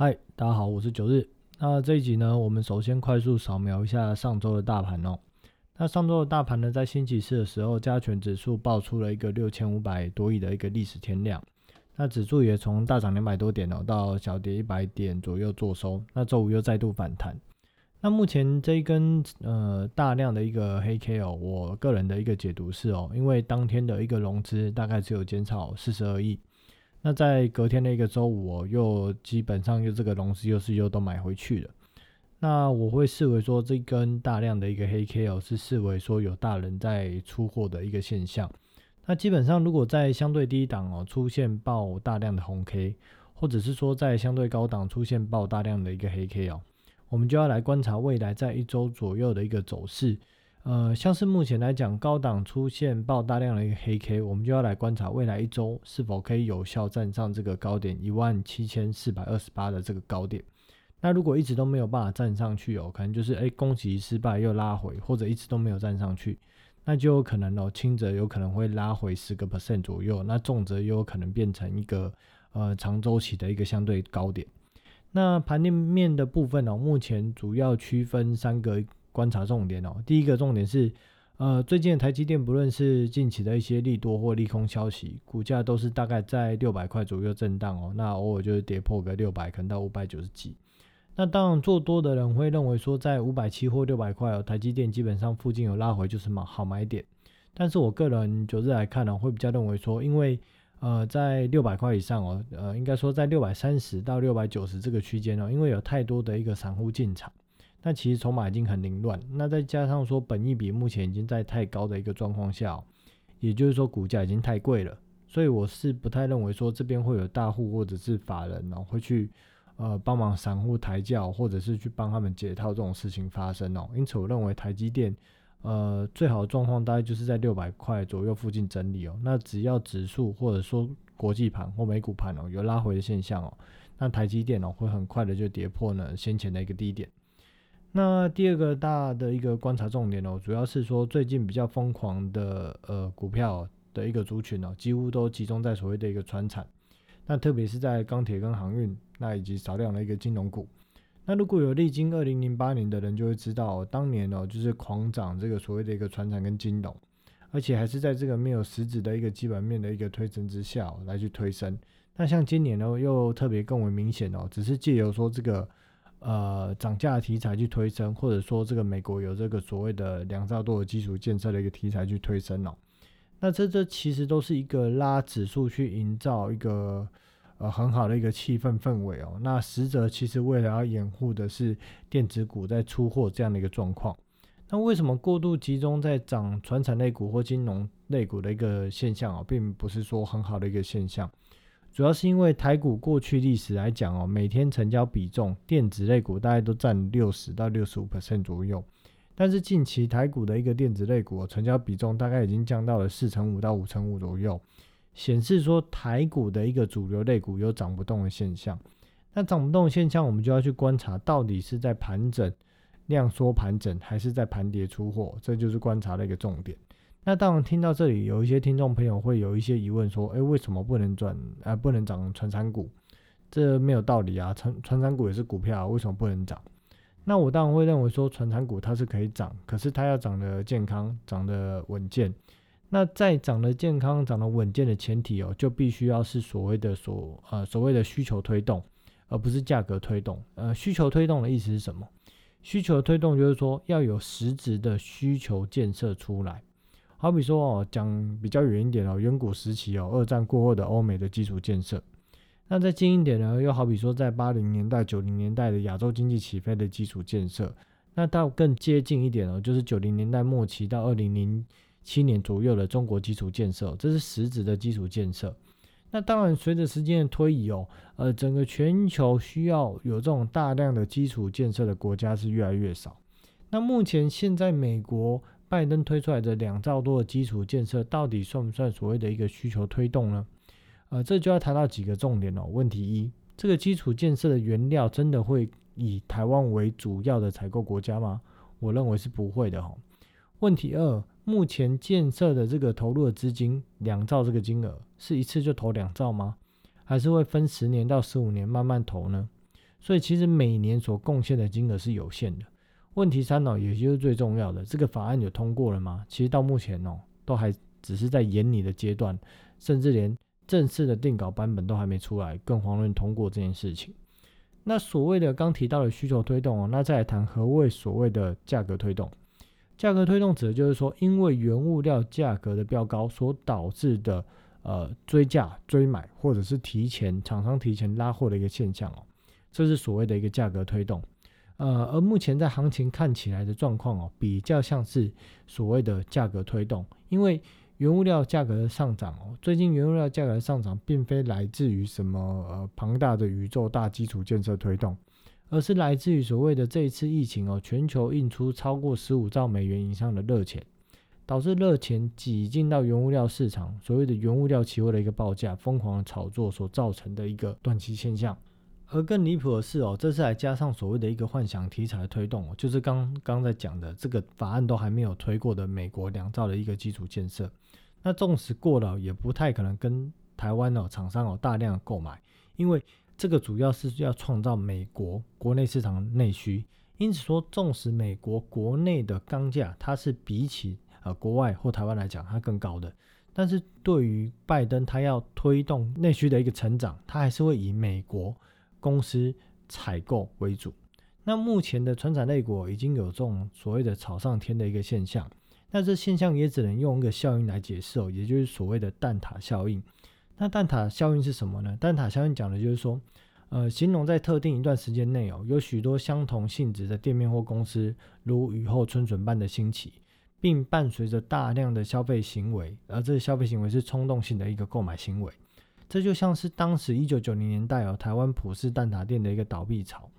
嗨，大家好，我是九日。那这一集呢，我们首先快速扫描一下上周的大盘哦。那上周的大盘呢，在星期四的时候，加权指数爆出了一个六千五百多亿的一个历史天量。那指数也从大涨两百多点哦，到小跌一百点左右做收。那周五又再度反弹。那目前这一根呃大量的一个黑 K 哦，我个人的一个解读是哦，因为当天的一个融资大概只有减少四十二亿。那在隔天的一个周五哦，又基本上又这个融资又是又都买回去了。那我会视为说这根大量的一个黑 K 哦，是视为说有大人在出货的一个现象。那基本上如果在相对低档哦出现爆大量的红 K，或者是说在相对高档出现爆大量的一个黑 K 哦，我们就要来观察未来在一周左右的一个走势。呃，像是目前来讲，高档出现爆大量的一个黑 K，我们就要来观察未来一周是否可以有效站上这个高点一万七千四百二十八的这个高点。那如果一直都没有办法站上去哦，可能就是哎攻击失败又拉回，或者一直都没有站上去，那就有可能哦，轻则有可能会拉回十个 percent 左右，那重则又有可能变成一个呃长周期的一个相对高点。那盘面的部分哦，目前主要区分三个。观察重点哦，第一个重点是，呃，最近的台积电不论是近期的一些利多或利空消息，股价都是大概在六百块左右震荡哦，那偶尔就是跌破个六百，可能到五百九十几。那当然做多的人会认为说，在五百七或六百块哦，台积电基本上附近有拉回就是买好买点。但是我个人九日来看呢，会比较认为说，因为呃，在六百块以上哦，呃，应该说在六百三十到六百九十这个区间哦，因为有太多的一个散户进场。那其实筹码已经很凌乱，那再加上说本益比目前已经在太高的一个状况下，也就是说股价已经太贵了，所以我是不太认为说这边会有大户或者是法人哦会去呃帮忙散户抬轿，或者是去帮他们解套这种事情发生哦。因此我认为台积电呃最好的状况大概就是在六百块左右附近整理哦。那只要指数或者说国际盘或美股盘哦有拉回的现象哦，那台积电哦会很快的就跌破呢先前的一个低点。那第二个大的一个观察重点哦，主要是说最近比较疯狂的呃股票的一个族群哦，几乎都集中在所谓的一个船产，那特别是在钢铁跟航运，那以及少量的一个金融股。那如果有历经二零零八年的人就会知道，当年哦就是狂涨这个所谓的一个船产跟金融，而且还是在这个没有实质的一个基本面的一个推升之下来去推升。那像今年呢又特别更为明显哦，只是借由说这个。呃，涨价题材去推升，或者说这个美国有这个所谓的两兆多的基础建设的一个题材去推升哦，那这这其实都是一个拉指数去营造一个呃很好的一个气氛氛围哦。那实则其实为了要掩护的是电子股在出货这样的一个状况。那为什么过度集中在涨传产类股或金融类股的一个现象啊，并不是说很好的一个现象？主要是因为台股过去历史来讲哦，每天成交比重电子类股大概都占六十到六十五 percent 左右，但是近期台股的一个电子类股成交比重大概已经降到了四成五到五成五左右，显示说台股的一个主流类股有涨不动的现象。那涨不动的现象，我们就要去观察到底是在盘整、量缩盘整，还是在盘跌出货，这就是观察的一个重点。那当然，听到这里，有一些听众朋友会有一些疑问，说：“哎，为什么不能转啊？不能涨传产股？这没有道理啊！传传产股也是股票，啊为什么不能涨？”那我当然会认为说，传产股它是可以涨，可是它要涨得健康、涨得稳健。那在涨得健康、涨得稳健的前提哦，就必须要是所谓的所呃所谓的需求推动，而不是价格推动。呃，需求推动的意思是什么？需求推动就是说要有实质的需求建设出来。好比说哦，讲比较远一点哦，远古时期哦，二战过后的欧美的基础建设。那再近一点呢，又好比说在八零年代、九零年代的亚洲经济起飞的基础建设。那到更接近一点哦，就是九零年代末期到二零零七年左右的中国基础建设，这是实质的基础建设。那当然，随着时间的推移哦，呃，整个全球需要有这种大量的基础建设的国家是越来越少。那目前现在美国。拜登推出来的两兆多的基础建设，到底算不算所谓的一个需求推动呢？呃，这就要谈到几个重点哦。问题一，这个基础建设的原料真的会以台湾为主要的采购国家吗？我认为是不会的哈。问题二，目前建设的这个投入的资金两兆这个金额，是一次就投两兆吗？还是会分十年到十五年慢慢投呢？所以其实每年所贡献的金额是有限的。问题三呢，也就是最重要的，这个法案有通过了吗？其实到目前哦，都还只是在研拟的阶段，甚至连正式的定稿版本都还没出来，更遑论通过这件事情。那所谓的刚提到的需求推动哦，那再来谈何谓所谓的价格推动？价格推动指的就是说，因为原物料价格的飙高所导致的呃追价、追买，或者是提前厂商提前拉货的一个现象哦，这是所谓的一个价格推动。呃，而目前在行情看起来的状况哦，比较像是所谓的价格推动，因为。原物料价格的上涨哦，最近原物料价格的上涨，并非来自于什么呃庞大的宇宙大基础建设推动，而是来自于所谓的这一次疫情哦，全球印出超过十五兆美元以上的热钱，导致热钱挤进到原物料市场，所谓的原物料期货的一个报价疯狂的炒作所造成的一个短期现象。而更离谱的是哦，这次还加上所谓的一个幻想题材的推动，就是刚刚在讲的这个法案都还没有推过的美国两兆的一个基础建设。那纵使过了，也不太可能跟台湾哦厂商有大量购买，因为这个主要是要创造美国国内市场内需。因此说，纵使美国国内的钢价它是比起呃国外或台湾来讲它更高的，但是对于拜登他要推动内需的一个成长，他还是会以美国公司采购为主。那目前的传产类股已经有这种所谓的炒上天的一个现象。那这现象也只能用一个效应来解释哦，也就是所谓的蛋挞效应。那蛋挞效应是什么呢？蛋挞效应讲的就是说，呃，形容在特定一段时间内哦，有许多相同性质的店面或公司如雨后春笋般的兴起，并伴随着大量的消费行为，而这个消费行为是冲动性的一个购买行为。这就像是当时一九九零年代哦，台湾普世蛋挞店的一个倒闭潮。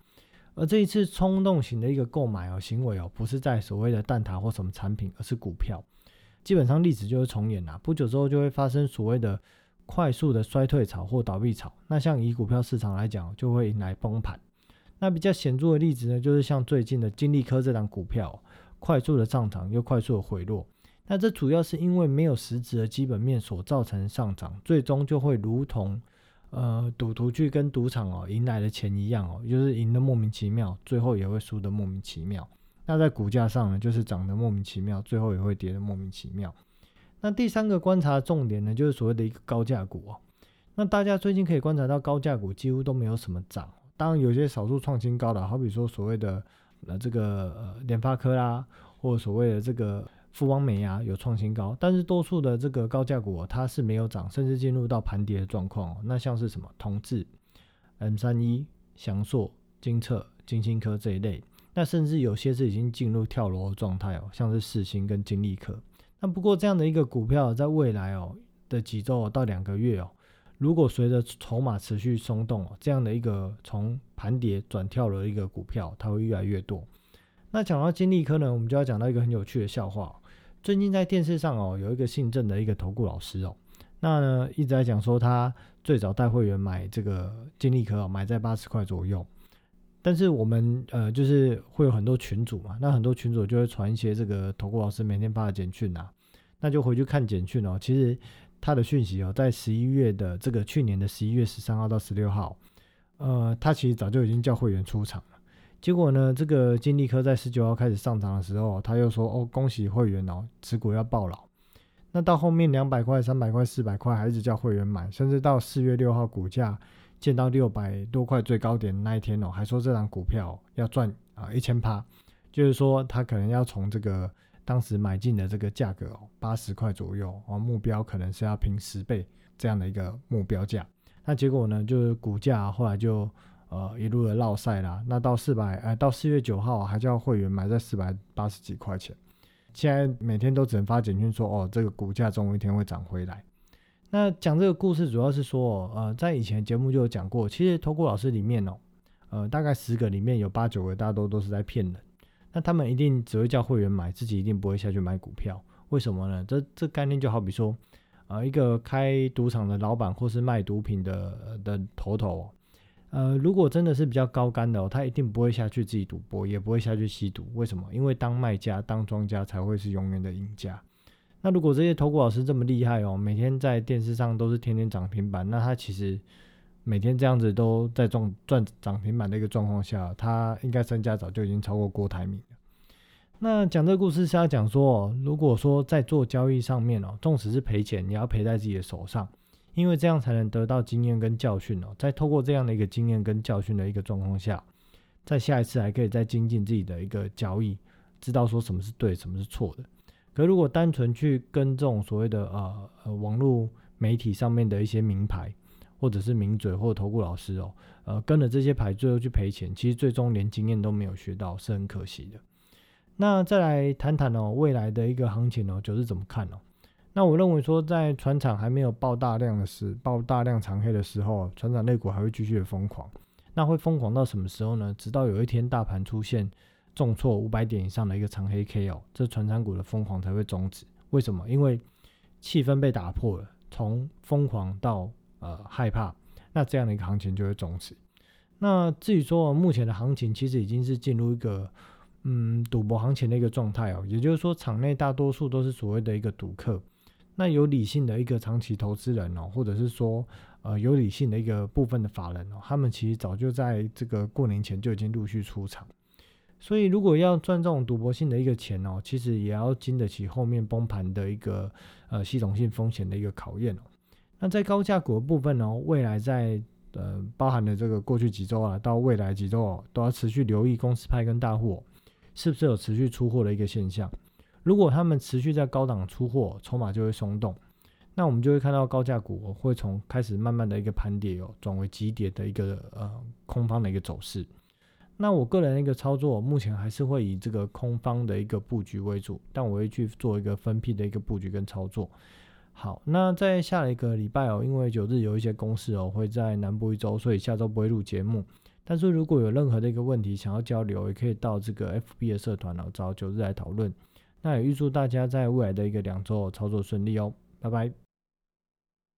而这一次冲动型的一个购买哦行为哦，不是在所谓的蛋挞或什么产品，而是股票。基本上历史就是重演啦，不久之后就会发生所谓的快速的衰退潮或倒闭潮。那像以股票市场来讲，就会迎来崩盘。那比较显著的例子呢，就是像最近的金利科这档股票，快速的上涨又快速的回落。那这主要是因为没有实质的基本面所造成上涨，最终就会如同。呃，赌徒去跟赌场哦，赢来的钱一样哦，就是赢的莫名其妙，最后也会输的莫名其妙。那在股价上呢，就是涨得莫名其妙，最后也会跌得莫名其妙。那第三个观察重点呢，就是所谓的一个高价股哦。那大家最近可以观察到，高价股几乎都没有什么涨，当然有些少数创新高的，好比说所谓的呃这个呃联发科啦，或所谓的这个。富邦美啊有创新高，但是多数的这个高价股它是没有涨，甚至进入到盘跌的状况。那像是什么同志、M 三一、翔硕、金策、金星科这一类，那甚至有些是已经进入跳楼的状态哦，像是世星跟金利科。那不过这样的一个股票，在未来哦的几周到两个月哦，如果随着筹码持续松动哦，这样的一个从盘跌转跳楼的一个股票，它会越来越多。那讲到金利科呢，我们就要讲到一个很有趣的笑话。最近在电视上哦，有一个姓郑的一个投顾老师哦，那呢一直在讲说他最早带会员买这个金利科哦，买在八十块左右。但是我们呃就是会有很多群主嘛，那很多群主就会传一些这个投顾老师每天发的简讯啊，那就回去看简讯哦。其实他的讯息哦，在十一月的这个去年的十一月十三号到十六号，呃，他其实早就已经叫会员出场了。结果呢？这个金利科在十九号开始上涨的时候，他又说：“哦，恭喜会员哦，持股要爆老。”那到后面两百块、三百块、四百块，还是叫会员买，甚至到四月六号股价见到六百多块最高点那一天哦，还说这张股票要赚啊一千趴，就是说他可能要从这个当时买进的这个价格哦八十块左右哦，目标可能是要平十倍这样的一个目标价。那结果呢，就是股价后来就。呃，一路的绕赛啦，那到四百，呃，到四月九号还叫会员买在四百八十几块钱，现在每天都只能发简讯说，哦，这个股价总有一天会涨回来。那讲这个故事主要是说，呃，在以前节目就有讲过，其实投顾老师里面哦，呃，大概十个里面有八九个大多都是在骗人，那他们一定只会叫会员买，自己一定不会下去买股票，为什么呢？这这概念就好比说，呃，一个开赌场的老板或是卖毒品的的头头。呃，如果真的是比较高干的哦，他一定不会下去自己赌博，也不会下去吸毒。为什么？因为当卖家、当庄家才会是永远的赢家。那如果这些投顾老师这么厉害哦，每天在电视上都是天天涨停板，那他其实每天这样子都在赚赚涨停板的一个状况下，他应该身价早就已经超过郭台铭了。那讲这个故事是要讲说，哦如果说在做交易上面哦，纵使是赔钱，也要赔在自己的手上，因为这样才能得到经验跟教训哦。在透过这样的一个经验跟教训的一个状况下，在下一次还可以再精进自己的一个交易，知道说什么是对，什么是错的。可如果单纯去跟这种所谓的呃呃网络媒体上面的一些名牌，或者是名嘴或者投顾老师哦，呃跟了这些牌最后去赔钱，其实最终连经验都没有学到，是很可惜的。那再来谈谈哦，未来的一个行情哦，就是怎么看哦？那我认为说，在船厂还没有爆大量的时，爆大量长黑的时候，船厂类股还会继续的疯狂。那会疯狂到什么时候呢？直到有一天大盘出现重挫五百点以上的一个长黑 K 哦，这船厂股的疯狂才会终止。为什么？因为气氛被打破了，从疯狂到呃害怕，那这样的一个行情就会终止。那至于说目前的行情，其实已经是进入一个。嗯，赌博行情的一个状态哦，也就是说，场内大多数都是所谓的一个赌客。那有理性的一个长期投资人哦，或者是说，呃，有理性的一个部分的法人哦，他们其实早就在这个过年前就已经陆续出场。所以，如果要赚这种赌博性的一个钱哦，其实也要经得起后面崩盘的一个呃系统性风险的一个考验哦。那在高价股的部分哦，未来在呃包含的这个过去几周啊，到未来几周哦，都要持续留意公司派跟大户。是不是有持续出货的一个现象？如果他们持续在高档出货，筹码就会松动，那我们就会看到高价股会从开始慢慢的一个盘跌哦，转为急跌的一个呃空方的一个走势。那我个人的一个操作，目前还是会以这个空方的一个布局为主，但我会去做一个分批的一个布局跟操作。好，那在下一个礼拜哦，因为九日有一些公事哦，会在南部一周，所以下周不会录节目。但是如果有任何的一个问题想要交流，也可以到这个 FB 的社团哦，找九日来讨论。那也预祝大家在未来的一个两周操作顺利哦，拜拜。